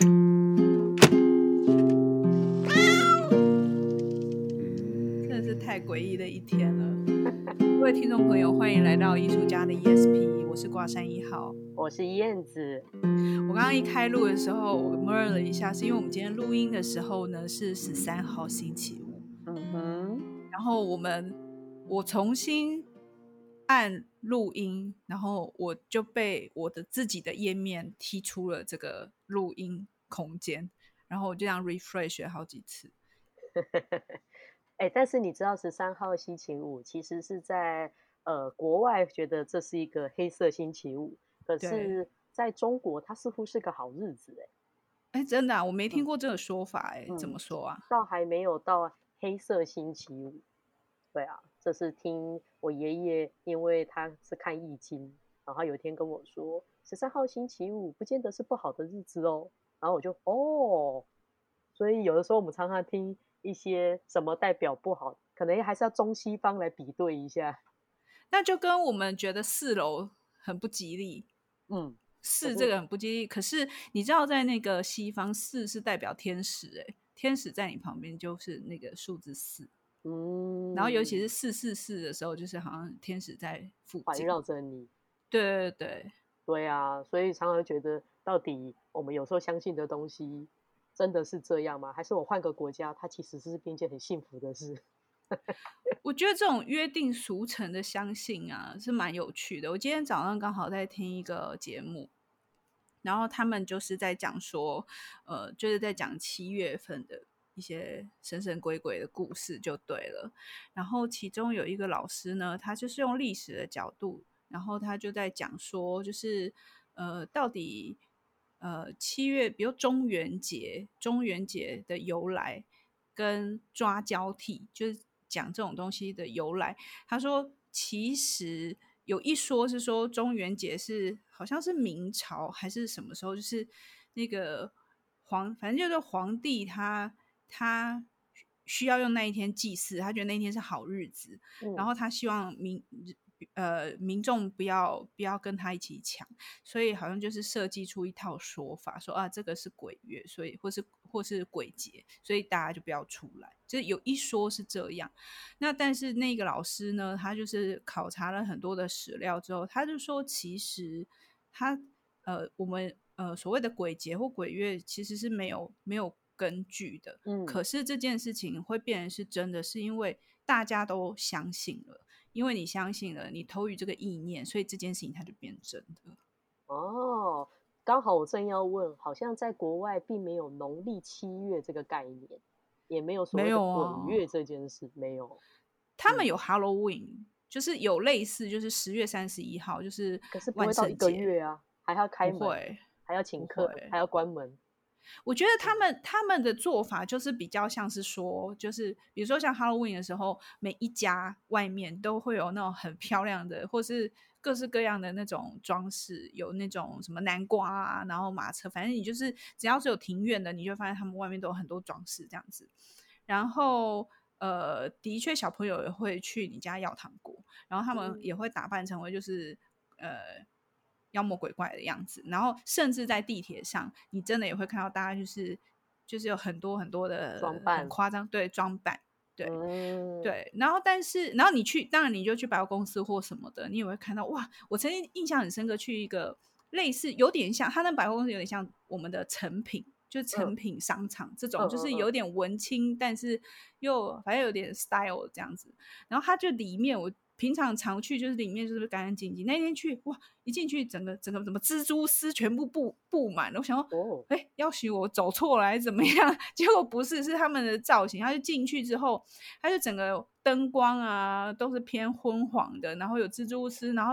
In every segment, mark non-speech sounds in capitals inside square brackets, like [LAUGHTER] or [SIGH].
真的是太诡异的一天了。各位听众朋友，欢迎来到艺术家的 ESP，我是挂山一号，我是燕子。我刚刚一开录的时候，我 mer 了一下，是因为我们今天录音的时候呢是十三号星期五。嗯哼，然后我们我重新按录音，然后我就被我的自己的页面踢出了这个录音空间，然后我就这样 refresh 了好几次。[LAUGHS] 哎、欸，但是你知道十三号星期五其实是在呃国外觉得这是一个黑色星期五，可是在中国它似乎是个好日子哎、欸。哎、欸，真的、啊，我没听过这个说法哎、欸，嗯、怎么说啊？倒还没有到黑色星期五。对啊，这是听我爷爷，因为他是看易经，然后有一天跟我说十三号星期五不见得是不好的日子哦，然后我就哦，所以有的时候我们常常听一些什么代表不好，可能还是要中西方来比对一下。[LAUGHS] 那就跟我们觉得四楼很不吉利，嗯，四这个很不吉利，可是你知道在那个西方四是代表天使，哎，天使在你旁边就是那个数字四。嗯，然后尤其是四四四的时候，就是好像天使在附近环绕着你。对对对对啊，所以常常觉得，到底我们有时候相信的东西真的是这样吗？还是我换个国家，它其实是一件很幸福的事？[LAUGHS] 我觉得这种约定俗成的相信啊，是蛮有趣的。我今天早上刚好在听一个节目，然后他们就是在讲说，呃，就是在讲七月份的。一些神神鬼鬼的故事就对了，然后其中有一个老师呢，他就是用历史的角度，然后他就在讲说，就是呃，到底呃七月，比如中元节，中元节的由来跟抓交替，就是讲这种东西的由来。他说，其实有一说是说中元节是好像是明朝还是什么时候，就是那个皇，反正就是皇帝他。他需要用那一天祭祀，他觉得那一天是好日子，嗯、然后他希望民呃民众不要不要跟他一起抢，所以好像就是设计出一套说法，说啊这个是鬼月，所以或是或是鬼节，所以大家就不要出来。就是有一说是这样，那但是那个老师呢，他就是考察了很多的史料之后，他就说其实他呃我们呃所谓的鬼节或鬼月其实是没有没有。根据的，嗯，可是这件事情会变成是真的，是因为大家都相信了，因为你相信了，你投予这个意念，所以这件事情它就变真的。哦，刚好我正要问，好像在国外并没有农历七月这个概念，也没有所谓的鬼月这件事，没有，啊、他们有 Halloween，、嗯、就是有类似，就是十月三十一号，就是可是不会到一个月啊，还要开门，会还要请客，还要关门。我觉得他们他们的做法就是比较像是说，就是比如说像 Halloween 的时候，每一家外面都会有那种很漂亮的，或是各式各样的那种装饰，有那种什么南瓜啊，然后马车，反正你就是只要是有庭院的，你就发现他们外面都有很多装饰这样子。然后呃，的确小朋友也会去你家要糖果，然后他们也会打扮成为就是呃。妖魔鬼怪的样子，然后甚至在地铁上，你真的也会看到大家就是就是有很多很多的装扮，很夸张，对，装扮，对、嗯、对。然后但是，然后你去，当然你就去百货公司或什么的，你也会看到哇！我曾经印象很深刻，去一个类似有点像，他那百货公司有点像我们的成品，就是成品商场、嗯、这种，就是有点文青，但是又反正有点 style 这样子。然后它就里面我。平常常去就是里面就是干干净净，那天去哇，一进去整个整个什么蜘蛛丝全部布布满了，我想说哦，哎，要许我走错了还是怎么样？[LAUGHS] 结果不是，是他们的造型。他就进去之后，他就整个灯光啊都是偏昏黄的，然后有蜘蛛丝，然后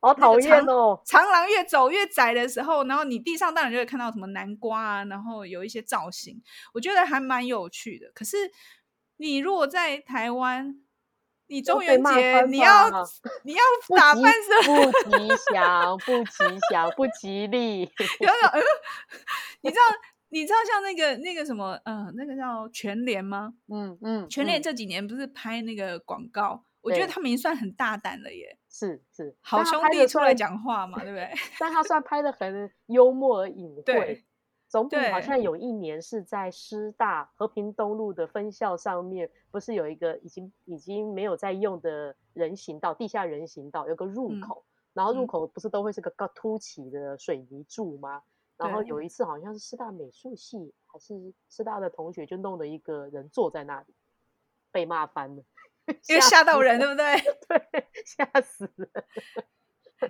好讨厌哦。长廊越走越窄的时候，然后你地上当然就会看到什么南瓜啊，然后有一些造型，我觉得还蛮有趣的。可是你如果在台湾，你中元节你要你要 [LAUGHS] 打扮什么？不吉祥，不吉祥，不吉利。[LAUGHS] 有有，[LAUGHS] 你知道你知道像那个那个什么，嗯、呃，那个叫全联吗？嗯嗯，全联这几年不是拍那个广告？我觉得他们已经算很大胆了耶。是是，好兄弟出来讲话嘛，对不对？但他算拍的很幽默而隐晦。对总比好像有一年是在师大和平东路的分校上面，不是有一个已经已经没有在用的人行道，地下人行道有个入口，嗯、然后入口不是都会是个高凸起的水泥柱吗？嗯、然后有一次好像是师大美术系还是师大的同学就弄了一个人坐在那里，被骂翻了，[LAUGHS] 因为吓到人，对不对？[LAUGHS] 对，吓死了。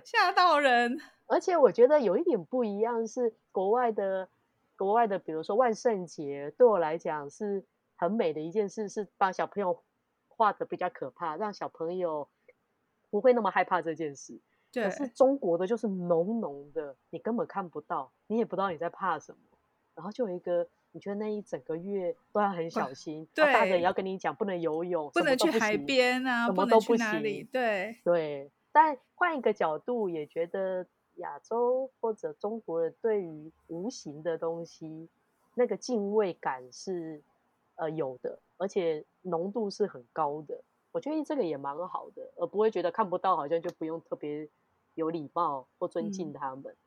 吓到人，[LAUGHS] 而且我觉得有一点不一样是国外的，国外的，比如说万圣节，对我来讲是很美的一件事，是把小朋友画的比较可怕，让小朋友不会那么害怕这件事。对。可是中国的就是浓浓的，你根本看不到，你也不知道你在怕什么，然后就有一一个，你觉得那一整个月都要很小心，对，大人也要跟你讲不能游泳，不能去海边啊，什么都不行，不能去哪里，对对。但换一个角度，也觉得亚洲或者中国人对于无形的东西，那个敬畏感是呃有的，而且浓度是很高的。我觉得这个也蛮好的，而不会觉得看不到好像就不用特别有礼貌或尊敬他们。嗯、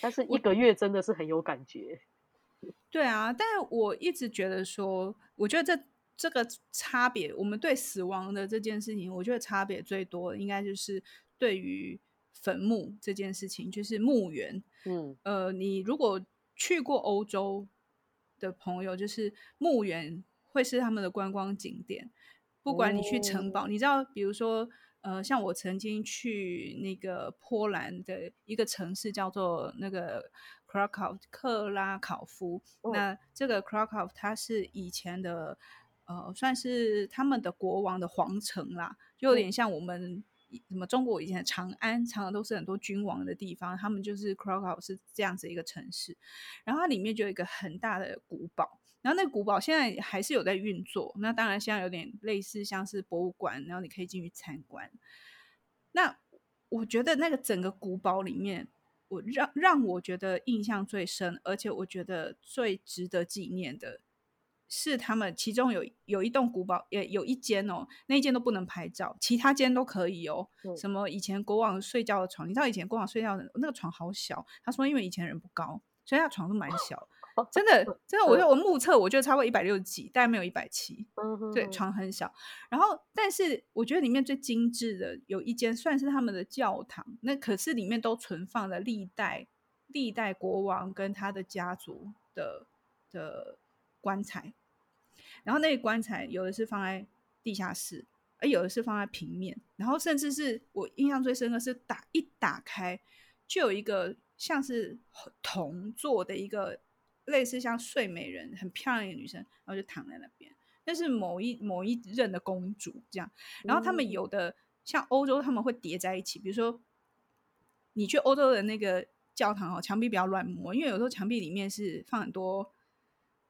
但是一个月真的是很有感觉。[LAUGHS] 对啊，但是我一直觉得说，我觉得这。这个差别，我们对死亡的这件事情，我觉得差别最多的应该就是对于坟墓这件事情，就是墓园。嗯，呃，你如果去过欧洲的朋友，就是墓园会是他们的观光景点。不管你去城堡，哦、你知道，比如说，呃，像我曾经去那个波兰的一个城市叫做那个 Krakow 克拉考夫。哦、那这个 Krakow 它是以前的。呃，算是他们的国王的皇城啦，就有点像我们什么中国以前的长安，长安都是很多君王的地方。他们就是 Krakow 是这样子一个城市，然后它里面就有一个很大的古堡，然后那个古堡现在还是有在运作。那当然现在有点类似像是博物馆，然后你可以进去参观。那我觉得那个整个古堡里面，我让让我觉得印象最深，而且我觉得最值得纪念的。是他们其中有有一栋古堡，也有一间哦，那一间都不能拍照，其他间都可以哦。嗯、什么以前国王睡觉的床，你知道以前国王睡觉的那个床好小，他说因为以前人不高，所以他床都蛮小。[LAUGHS] 真的真的，我我目测我觉得超过一百六十几，但没有一百七。对，床很小。然后，但是我觉得里面最精致的有一间算是他们的教堂，那可是里面都存放了历代历代国王跟他的家族的的棺材。然后那个棺材有的是放在地下室，而有的是放在平面，然后甚至是我印象最深的是打一打开，就有一个像是铜做的一个类似像睡美人很漂亮的女生，然后就躺在那边，那是某一某一任的公主这样。然后他们有的像欧洲他们会叠在一起，比如说你去欧洲的那个教堂哦，墙壁不要乱摸，因为有时候墙壁里面是放很多。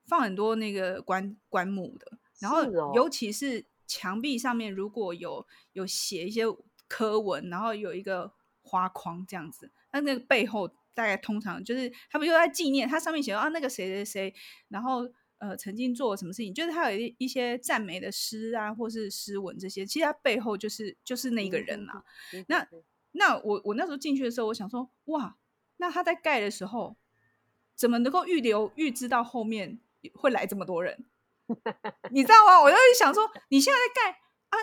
放很多那个棺棺木的，然后尤其是墙壁上面如果有有写一些科文，然后有一个花框这样子，那那个背后大概通常就是他们就在纪念，它上面写啊那个谁谁谁，然后呃曾经做了什么事情，就是他有一一些赞美的诗啊，或是诗文这些，其实他背后就是就是那个人啊。那那我我那时候进去的时候，我想说哇，那他在盖的时候怎么能够预留预知到后面？会来这么多人，[LAUGHS] 你知道吗？我就想说，你现在在盖啊，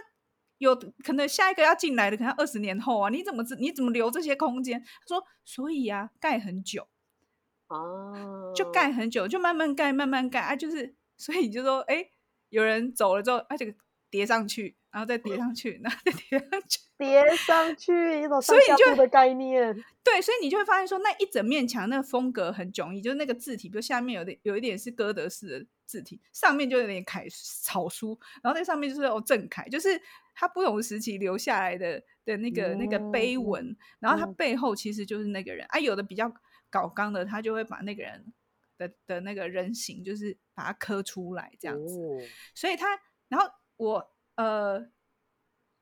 有可能下一个要进来的，可能二十年后啊，你怎么你怎么留这些空间？他说，所以啊，盖很久哦，就盖很久，就慢慢盖，慢慢盖啊，就是所以就说，哎，有人走了之后，啊，这个叠上去。然后再叠上去，然后再叠上去，[LAUGHS] 叠上去一种上下铺的概念。对，所以你就会发现说，那一整面墙那个风格很迥异，就是那个字体，比如下面有点有一点是哥德式的字体，上面就有点楷草书，然后在上面就是哦正楷，就是它不同时期留下来的的那个、嗯、那个碑文，然后它背后其实就是那个人、嗯、啊。有的比较搞刚的，他就会把那个人的的那个人形，就是把它刻出来这样子。哦、所以他，然后我。呃，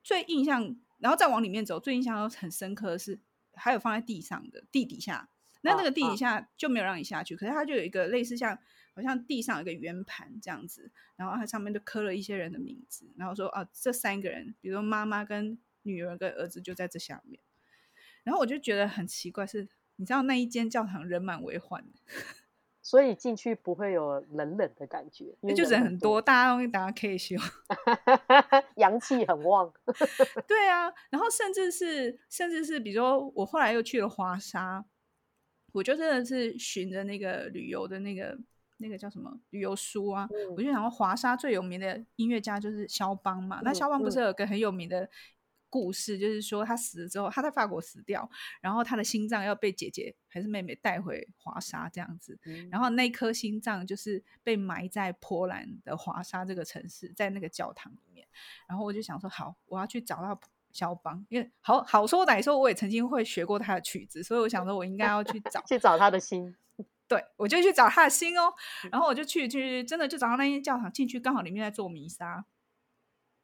最印象，然后再往里面走，最印象很深刻的是，还有放在地上的地底下，那那个地底下就没有让你下去，可是它就有一个类似像，好像地上有一个圆盘这样子，然后它上面就刻了一些人的名字，然后说啊，这三个人，比如说妈妈跟女儿跟儿子就在这下面，然后我就觉得很奇怪是，是你知道那一间教堂人满为患，所以进去不会有冷冷的感觉，因为就人很多，大家都大家可以修，[LAUGHS] 阳气很旺。[LAUGHS] 对啊，然后甚至是甚至是，比如说我后来又去了华沙，我就真的是循着那个旅游的那个那个叫什么旅游书啊，嗯、我就想说华沙最有名的音乐家就是肖邦嘛，嗯、那肖邦不是有个很有名的。故事就是说，他死了之后，他在法国死掉，然后他的心脏要被姐姐还是妹妹带回华沙这样子，嗯、然后那颗心脏就是被埋在波兰的华沙这个城市，在那个教堂里面。然后我就想说，好，我要去找到肖邦，因为好好说歹说，我也曾经会学过他的曲子，所以我想说，我应该要去找 [LAUGHS] 去找他的心。[LAUGHS] 对，我就去找他的心哦，然后我就去去，真的就找到那间教堂，进去刚好里面在做弥撒。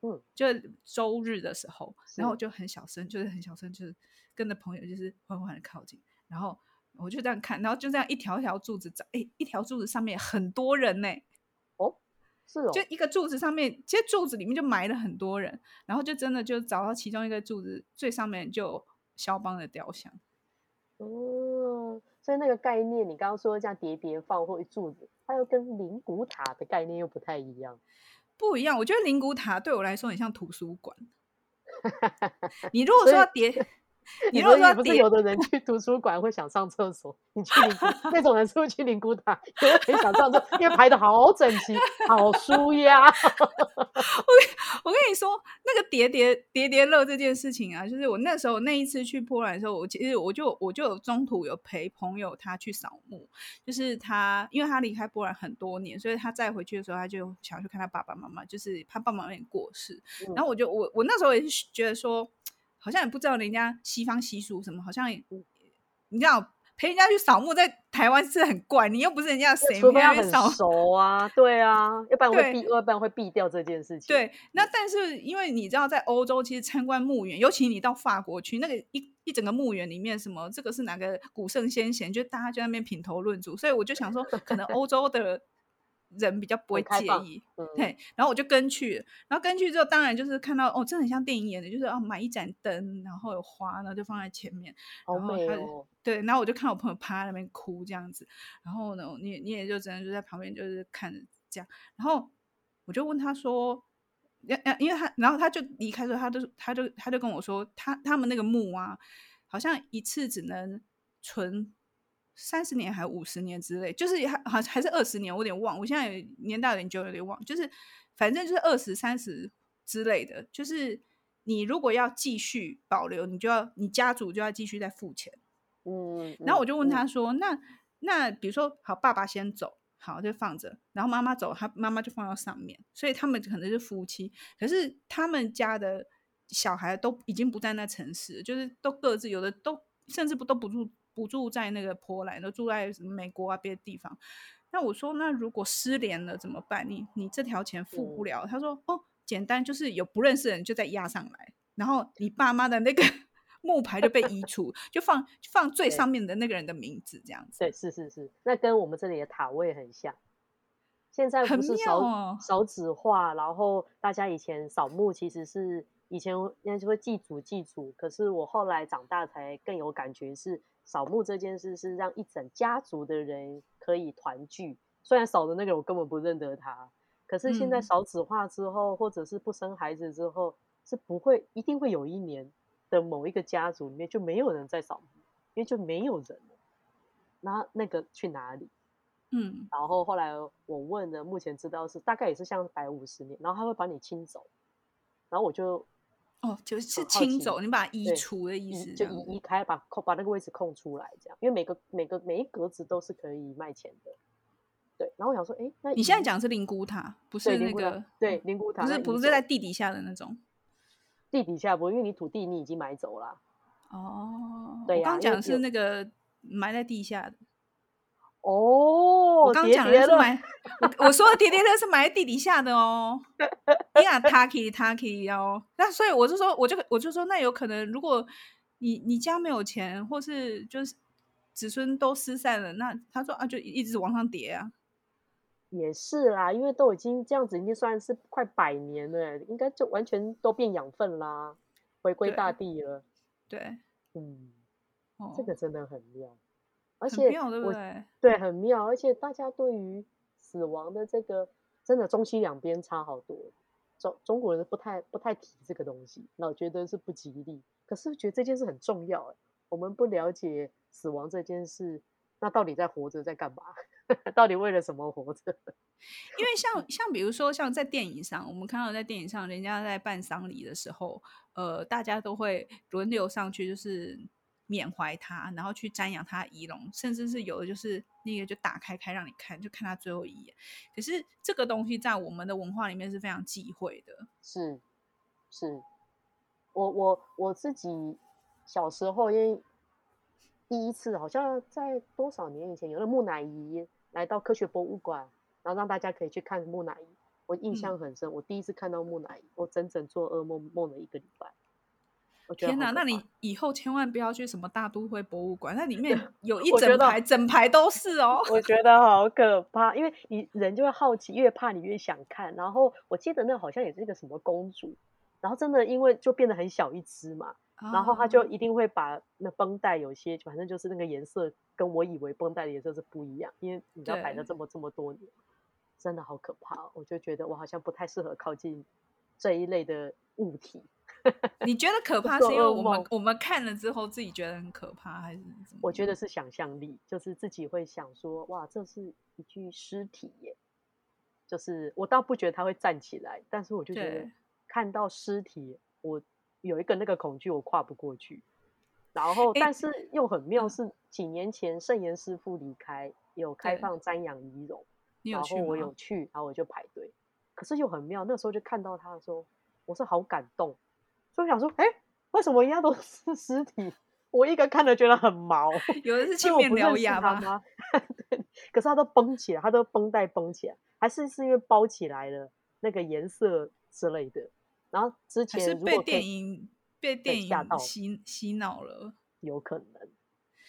嗯，就周日的时候，然后我就很小声，就是很小声，就是跟着朋友，就是缓缓的靠近，然后我就这样看，然后就这样一条一条柱子找，哎，一条柱子上面很多人呢，哦，是哦，就一个柱子上面，其实柱子里面就埋了很多人，然后就真的就找到其中一个柱子最上面就有肖邦的雕像。哦，所以那个概念，你刚刚说这样叠叠放或一柱子，它又跟灵骨塔的概念又不太一样。不一样，我觉得灵骨塔对我来说很像图书馆。[LAUGHS] 你如果说要叠。[LAUGHS] 你如果说不是有的人去图书馆会想上厕所，你去灵骨那种人是不是去灵骨塔也会想上厕所，因为排的好整齐，好舒压。[LAUGHS] 我我跟你说，那个叠叠叠叠乐这件事情啊，就是我那时候那一次去波兰的时候，我其实我就我就有中途有陪朋友他去扫墓，就是他因为他离开波兰很多年，所以他再回去的时候，他就想去看他爸爸妈妈，就是他爸爸妈妈有点过世，嗯、然后我就我我那时候也是觉得说。好像也不知道人家西方习俗什么，好像也你知道陪人家去扫墓在台湾是很怪，你又不是人家谁，除非很熟啊，对啊，要不然会避，要不然会避掉这件事情。对，那但是因为你知道，在欧洲其实参观墓园，尤其你到法国去，那个一一整个墓园里面，什么这个是哪个古圣先贤，就大家就在那边品头论足，所以我就想说，可能欧洲的。人比较不会介意，嗯、对，然后我就跟去，然后跟去之后，当然就是看到哦，真的很像电影演的，就是哦，买一盏灯，然后有花，然后就放在前面，然后他、哦、对，然后我就看我朋友趴在那边哭这样子，然后呢，你你也就只能就在旁边就是看着这样，然后我就问他说，要要，因为他，然后他就离开之后，他就他就他就跟我说，他他们那个墓啊，好像一次只能存。三十年还五十年之类，就是还还还是二十年，我有点忘。我现在年代有点久，有点忘。就是反正就是二十三十之类的。就是你如果要继续保留，你就要你家族就要继续再付钱。嗯。然后我就问他说：“嗯、那那比如说，好，爸爸先走，好就放着，然后妈妈走，他妈妈就放到上面。所以他们可能是夫妻，可是他们家的小孩都已经不在那城市，就是都各自有的都甚至不都不住。”不住在那个波兰，都住在美国啊别的地方。那我说，那如果失联了怎么办？你你这条钱付不了。嗯、他说，哦，简单，就是有不认识的人就再押上来，然后你爸妈的那个 [LAUGHS] 木牌就被移除，就放就放最上面的那个人的名字这样子。对，是是是，那跟我们这里的塔位很像。现在不是少少纸画，然后大家以前扫墓其实是以前应该就会祭祖祭祖，可是我后来长大才更有感觉是。扫墓这件事是让一整家族的人可以团聚，虽然扫的那个我根本不认得他，可是现在少子化之后，嗯、或者是不生孩子之后，是不会一定会有一年的某一个家族里面就没有人在扫墓，因为就没有人了。那那个去哪里？嗯，然后后来我问了，目前知道是大概也是像百五十年，然后他会把你清走，然后我就。哦，就是清走，你把它移除的意思，就移移开，把空把那个位置空出来，这样，因为每个每个每一格子都是可以卖钱的。对，然后我想说，哎，那你现在讲的是灵骨塔，不是那个对灵骨塔，不是不是在地底下的那种，地底下不，因为你土地你已经买走了。哦，对，我刚讲的是那个埋在地下的。哦，我刚讲的是埋，我说的叠叠乐是埋在地底下的哦。呀，Taki Taki 哦，那所以我就说，我就我就说，那有可能，如果你你家没有钱，或是就是子孙都失散了，那他说啊，就一直往上叠啊。也是啦，因为都已经这样子，已经算是快百年了，应该就完全都变养分啦，回归大地了。对，嗯，哦、这个真的很妙。而且妙对不对？对，很妙。而且大家对于死亡的这个，真的中西两边差好多。中中国人不太不太提这个东西，老觉得是不吉利。可是觉得这件事很重要，哎，我们不了解死亡这件事，那到底在活着在干嘛？[LAUGHS] 到底为了什么活着？因为像 [LAUGHS] 像比如说像在电影上，我们看到在电影上，人家在办丧礼的时候，呃，大家都会轮流上去，就是缅怀他，然后去瞻仰他遗容，甚至是有的就是那个就打开开让你看，就看他最后一眼。可是这个东西在我们的文化里面是非常忌讳的。是，是我我我自己小时候因为。第一次好像在多少年以前，有了木乃伊来到科学博物馆，然后让大家可以去看木乃伊。我印象很深，嗯、我第一次看到木乃伊，我整整做噩梦梦了一个礼拜。天哪！那你以后千万不要去什么大都会博物馆，那里面 [LAUGHS] 有一整排整排都是哦。我觉得好可怕，因为你人就会好奇，越怕你越想看。然后我记得那好像也是一个什么公主，然后真的因为就变得很小一只嘛。然后他就一定会把那绷带有些，反正就是那个颜色跟我以为绷带的颜色是不一样，因为你知道摆了这么这么多年，真的好可怕。我就觉得我好像不太适合靠近这一类的物体。[LAUGHS] 你觉得可怕是因为我们我们看了之后自己觉得很可怕，还是什么？我觉得是想象力，就是自己会想说，哇，这是一具尸体耶。就是我倒不觉得他会站起来，但是我就觉得看到尸体，我。有一个那个恐惧我跨不过去，然后但是又很妙，是几年前圣严师傅离开，有开放瞻仰遗容，然后我有去，然后我就排队，可是又很妙，那时候就看到他的时候，我是好感动，所以我想说，哎，为什么一样都是尸体，我一个看了觉得很毛，有的是青面獠牙吗？[LAUGHS] 对，可是他都绷起来，他都绷带绷起来，还是是因为包起来了那个颜色之类的。然后之前是被电影被电影洗洗脑了，有可能。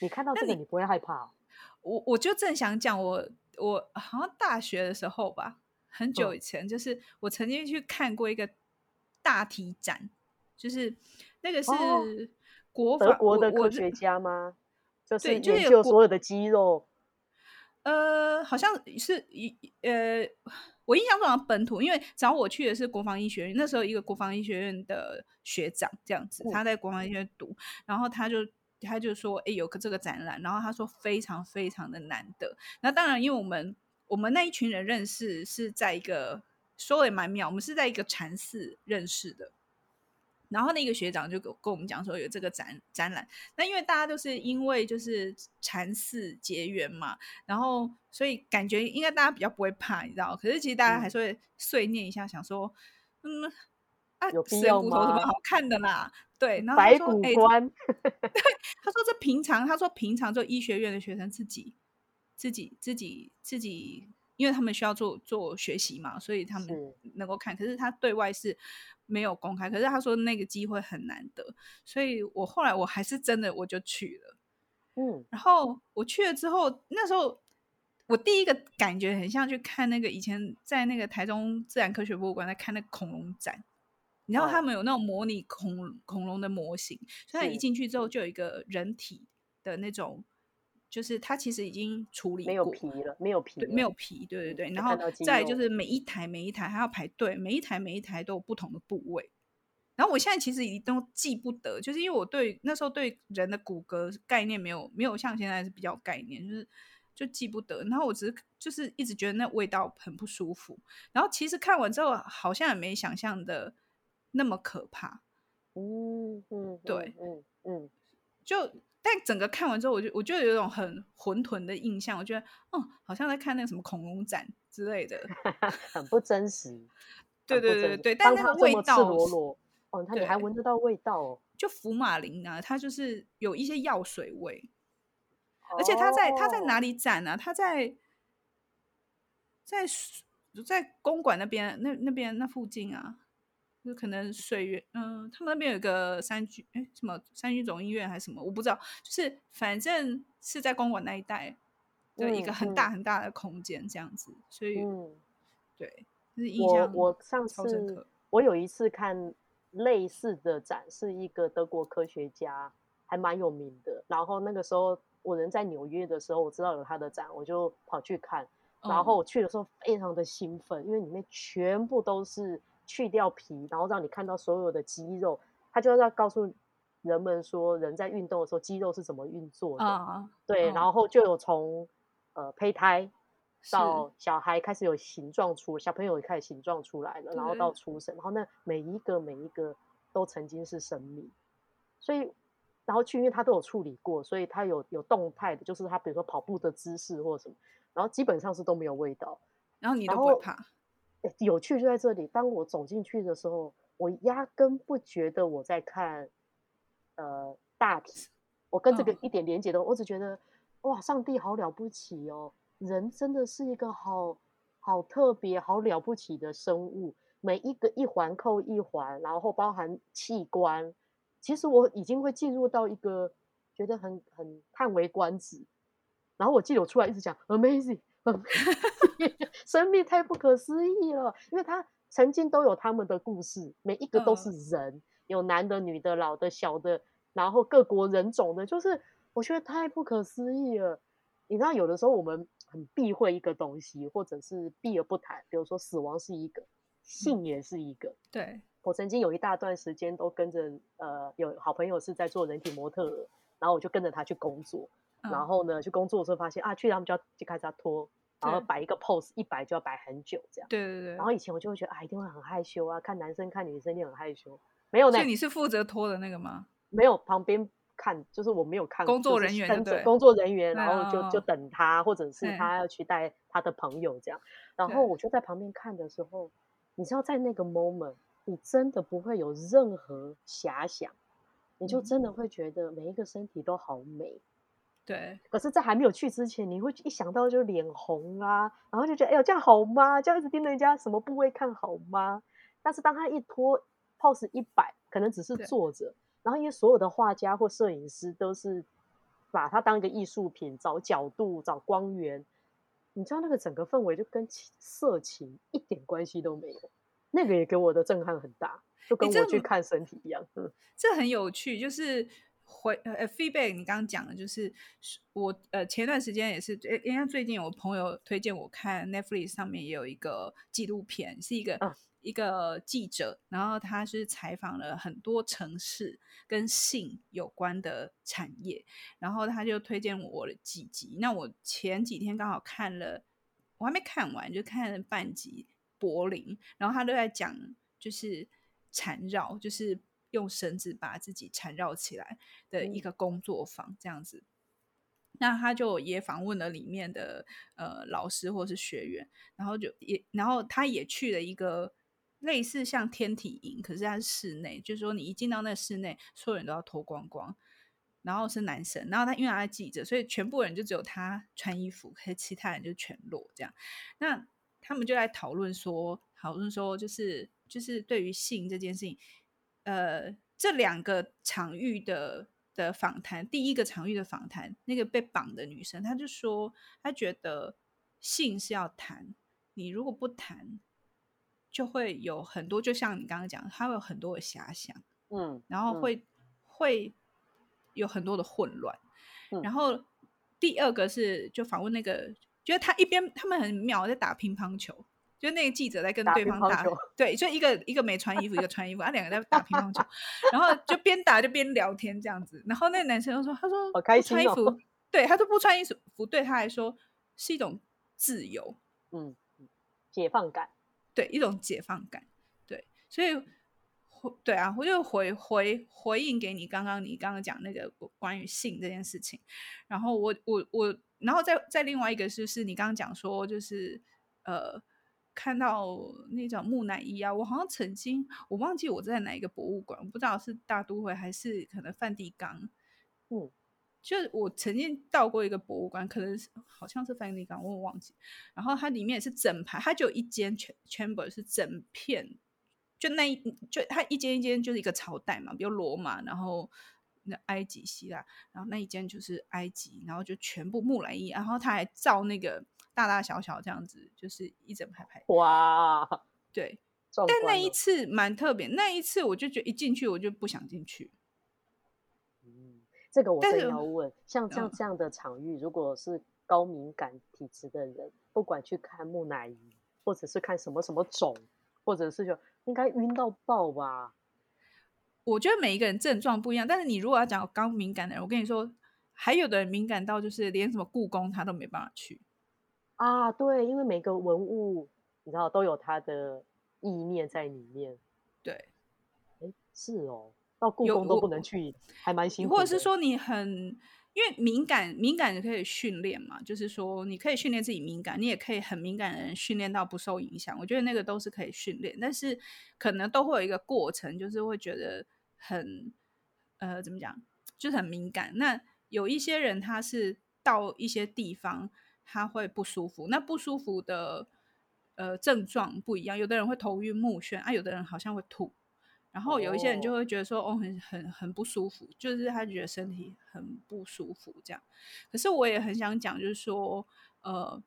你看到这个你，你不会害怕？我我就正想讲，我我好像大学的时候吧，很久以前，就是我曾经去看过一个大体展，就是那个是国德国的科学家吗？就是研究所有的肌肉。呃，好像是一呃。我印象中好像本土，因为找我去的是国防医学院，那时候一个国防医学院的学长这样子，他在国防医学院读，然后他就他就说，哎，有个这个展览，然后他说非常非常的难得。那当然，因为我们我们那一群人认识是在一个说也蛮妙，我们是在一个禅寺认识的。然后那个学长就跟跟我们讲说有这个展展览，那因为大家都是因为就是禅寺结缘嘛，然后所以感觉应该大家比较不会怕，你知道？可是其实大家还是会碎念一下，想说，嗯，啊，有必要吗？骨头什么好看的啦？对，然后白骨观，[LAUGHS] 对，他说这平常，他说平常就医学院的学生自己自己自己自己，因为他们需要做做学习嘛，所以他们能够看，可是他对外是。没有公开，可是他说那个机会很难得，所以我后来我还是真的我就去了，嗯，然后我去了之后，那时候我第一个感觉很像去看那个以前在那个台中自然科学博物馆在看那个恐龙展，你知道他们有那种模拟恐恐龙的模型，所以一进去之后就有一个人体的那种。就是它其实已经处理过，没有皮了，没有皮了，没有皮，对对对。然后再就是每一台每一台还要排队，每一台每一台都有不同的部位。然后我现在其实已经都记不得，就是因为我对那时候对人的骨骼概念没有没有像现在是比较概念，就是就记不得。然后我只是就是一直觉得那味道很不舒服。然后其实看完之后好像也没想象的那么可怕。嗯嗯，对，嗯嗯，就。但整个看完之后，我就我就有一种很混沌的印象，我觉得，哦，好像在看那个什么恐龙展之类的，[LAUGHS] 很不真实。[LAUGHS] 对对对对，但那个味道，赤裸裸哦，它你还闻得到味道哦。就福马林啊，它就是有一些药水味，哦、而且它在它在哪里展呢、啊？它在在在公馆那边，那那边那附近啊。就可能水源，嗯，他们那边有个三居，哎，什么三居总医院还是什么，我不知道。就是反正是在公馆那一带的一个很大很大的空间这样子，嗯、所以，嗯、对，就是印象我我上次我有一次看类似的展，是一个德国科学家，还蛮有名的。然后那个时候我人在纽约的时候，我知道有他的展，我就跑去看。然后我去的时候非常的兴奋，因为里面全部都是去掉皮，然后让你看到所有的肌肉。他就要告诉人们说，人在运动的时候肌肉是怎么运作的。Uh, 对，uh, 然后就有从呃胚胎到小孩开始有形状出，小朋友也开始形状出来了，然后到出生，然后那每一个每一个都曾经是生命，所以然后去，因为他都有处理过，所以他有有动态的，就是他比如说跑步的姿势或什么。然后基本上是都没有味道，然后你都不会怕。有趣就在这里，当我走进去的时候，我压根不觉得我在看呃大体，我跟这个一点连接都，哦、我只觉得哇，上帝好了不起哦，人真的是一个好好特别、好了不起的生物，每一个一环扣一环，然后包含器官，其实我已经会进入到一个觉得很很叹为观止。然后我记得我出来一直讲 amazing，[LAUGHS] 生命太不可思议了，因为他曾经都有他们的故事，每一个都是人，有男的、女的、老的、小的，然后各国人种的，就是我觉得太不可思议了。你知道，有的时候我们很避讳一个东西，或者是避而不谈，比如说死亡是一个，性也是一个。嗯、对，我曾经有一大段时间都跟着呃，有好朋友是在做人体模特儿，然后我就跟着他去工作。然后呢，去工作的时候发现啊，去他们就要就开始要脱，然后摆一个 pose，一摆就要摆很久这样。对对对。然后以前我就会觉得啊，一定会很害羞啊，看男生看女生一定很害羞。没有呢。所以你是负责拖的那个吗？没有，旁边看，就是我没有看工作人员工作人员，然后就就等他，或者是他要去带他的朋友这样。然后我就在旁边看的时候，你知道在那个 moment，你真的不会有任何遐想，你就真的会觉得每一个身体都好美。对，可是，在还没有去之前，你会一想到就脸红啊，然后就觉得，哎呦，这样好吗？这样一直盯着人家什么部位看好吗？但是当他一脱 pose 一摆，可能只是坐着，然后因为所有的画家或摄影师都是把它当一个艺术品，找角度、找光源，你知道那个整个氛围就跟色情一点关系都没有，那个也给我的震撼很大，就跟我去看身体一样。嗯，这很有趣，就是。回呃 feedback，你刚刚讲的就是我呃前段时间也是，诶，人家最近我朋友推荐我看 Netflix 上面也有一个纪录片，是一个、哦、一个记者，然后他是采访了很多城市跟性有关的产业，然后他就推荐我了几集。那我前几天刚好看了，我还没看完，就看了半集柏林，然后他都在讲就是缠绕，就是。用绳子把自己缠绕起来的一个工作坊，这样子。嗯、那他就也访问了里面的呃老师或是学员，然后就也，然后他也去了一个类似像天体营，可是他是室内，就是说你一进到那个室内，所有人都要脱光光，然后是男生，然后他因为他在记者，所以全部人就只有他穿衣服，可是其他人就全裸这样。那他们就在讨论说，讨论说就是就是对于性这件事情。呃，这两个场域的的访谈，第一个场域的访谈，那个被绑的女生，她就说，她觉得性是要谈，你如果不谈，就会有很多，就像你刚刚讲，她会有很多的遐想，嗯，然后会、嗯、会有很多的混乱。嗯、然后第二个是，就访问那个，觉得他一边他们很妙，在打乒乓球。就那个记者在跟对方打，打对，就一个一个没穿衣服，一个穿衣服，啊两个在打乒乓球，[LAUGHS] 然后就边打就边聊天这样子。然后那个男生就说：“他说，不穿衣服，对他说不穿衣服，对他来说是一种自由，嗯，解放感，对，一种解放感，对。所以，对啊，我就回回回应给你刚刚你刚刚讲那个关于性这件事情。然后我我我，然后再再另外一个就是你刚刚讲说就是呃。”看到那种木乃伊啊，我好像曾经我忘记我在哪一个博物馆，我不知道是大都会还是可能梵蒂冈。嗯，就我曾经到过一个博物馆，可能是好像是梵蒂冈，我忘记。然后它里面也是整排，它就有一间 chamber 是整片，就那一就它一间一间就是一个朝代嘛，比如罗马，然后那埃及、希腊，然后那一间就是埃及，然后就全部木乃伊，然后他还造那个。大大小小这样子，就是一整排排。哇，对，[LAUGHS] 但那一次蛮特别。那一次我就觉得一进去我就不想进去。嗯，这个我真要问，像 [LAUGHS] 像这样的场域，如果是高敏感体质的人，不管去看木乃伊，或者是看什么什么种，或者是就应该晕到爆吧？我觉得每一个人症状不一样，但是你如果要讲高敏感的人，我跟你说，还有的人敏感到就是连什么故宫他都没办法去啊。对，因为每个文物你知道都有它的意念在里面。对，哎，是哦，到故宫都不能去，还蛮辛苦。或者是说你很。因为敏感，敏感可以训练嘛，就是说你可以训练自己敏感，你也可以很敏感的人训练到不受影响。我觉得那个都是可以训练，但是可能都会有一个过程，就是会觉得很呃怎么讲，就是很敏感。那有一些人他是到一些地方他会不舒服，那不舒服的呃症状不一样，有的人会头晕目眩啊，有的人好像会吐。然后有一些人就会觉得说，哦，很很很不舒服，就是他觉得身体很不舒服这样。可是我也很想讲，就是说，呃，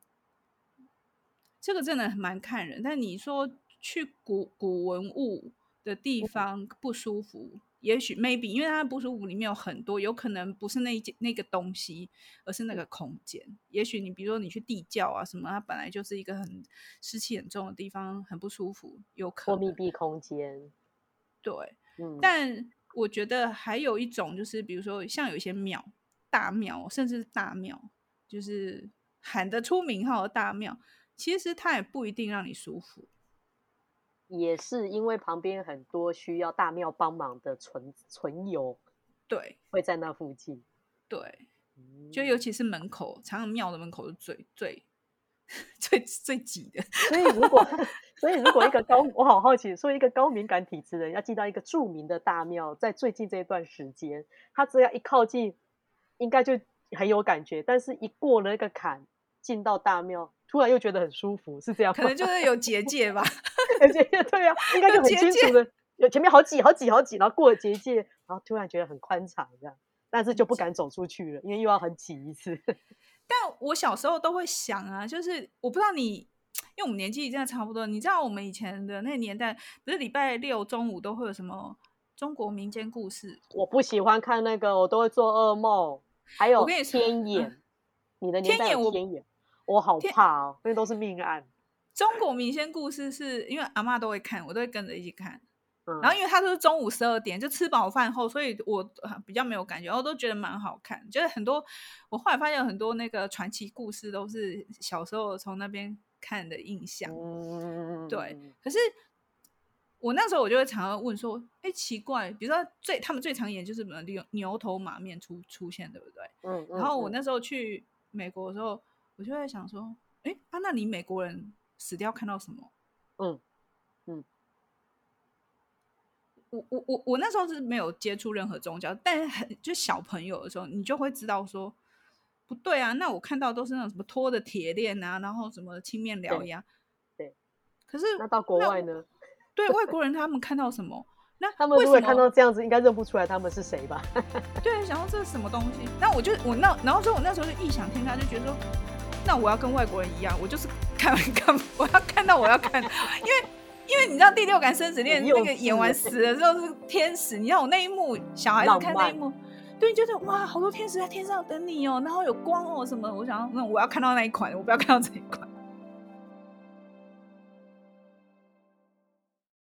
这个真的蛮看人。但你说去古古文物的地方不舒服，嗯、也许 maybe 因为它不舒服里面有很多，有可能不是那件那个东西，而是那个空间。嗯、也许你比如说你去地窖啊什么，它本来就是一个很湿气很重的地方，很不舒服，有可能。或密闭空间。对，嗯，但我觉得还有一种就是，比如说像有一些庙、大庙，甚至是大庙，就是喊得出名号的大庙，其实它也不一定让你舒服。也是因为旁边很多需要大庙帮忙的存存有，对，会在那附近。对，就尤其是门口，常常庙的门口是最最 [LAUGHS] 最最挤的。所以如果 [LAUGHS] 所以，如果一个高，我好好奇，说一个高敏感体质的人要进到一个著名的大庙，在最近这一段时间，他只要一靠近，应该就很有感觉。但是，一过了那个坎，进到大庙，突然又觉得很舒服，是这样吗？可能就是有结界吧。有结界，对啊，应该就很清楚的，有前面好挤、好挤、好挤，然后过了结界，然后突然觉得很宽敞，这样，但是就不敢走出去了，因为又要很挤一次。[LAUGHS] 但我小时候都会想啊，就是我不知道你。因为我们年纪真的差不多，你知道我们以前的那个年代，不是礼拜六中午都会有什么中国民间故事？我不喜欢看那个，我都会做噩梦。还有天眼，嗯、你的年代有天眼，我，我好怕哦，那都是命案。中国民间故事是因为阿妈都会看，我都会跟着一起看。嗯、然后因为它都是中午十二点，就吃饱饭后，所以我比较没有感觉，我都觉得蛮好看。就是很多，我后来发现很多那个传奇故事都是小时候从那边。看的印象，嗯、对。可是我那时候我就会常常问说，哎、欸，奇怪，比如说最他们最常演就是什么牛牛头马面出出现，对不对？嗯。然后我那时候去美国的时候，我就在想说，哎、欸，啊，那你美国人死掉看到什么？嗯嗯。我我我我那时候是没有接触任何宗教，但是很就小朋友的时候，你就会知道说。不对啊，那我看到都是那种什么拖的铁链啊，然后什么青面獠牙。对。可是那到国外呢？对外国人他们看到什么？那他们如果看到这样子，应该认不出来他们是谁吧？对，想到这是什么东西？那我就我那然后说，我那时候就异想天开，就觉得说，那我要跟外国人一样，我就是看看，我要看到我要看，[LAUGHS] 因为因为你知道第六感生死恋那个演完死了之后是天使，你知道我那一幕小孩子看那一幕。对，就是哇，好多天使在天上等你哦，然后有光哦什么，我想，那我要看到那一款，我不要看到这一款。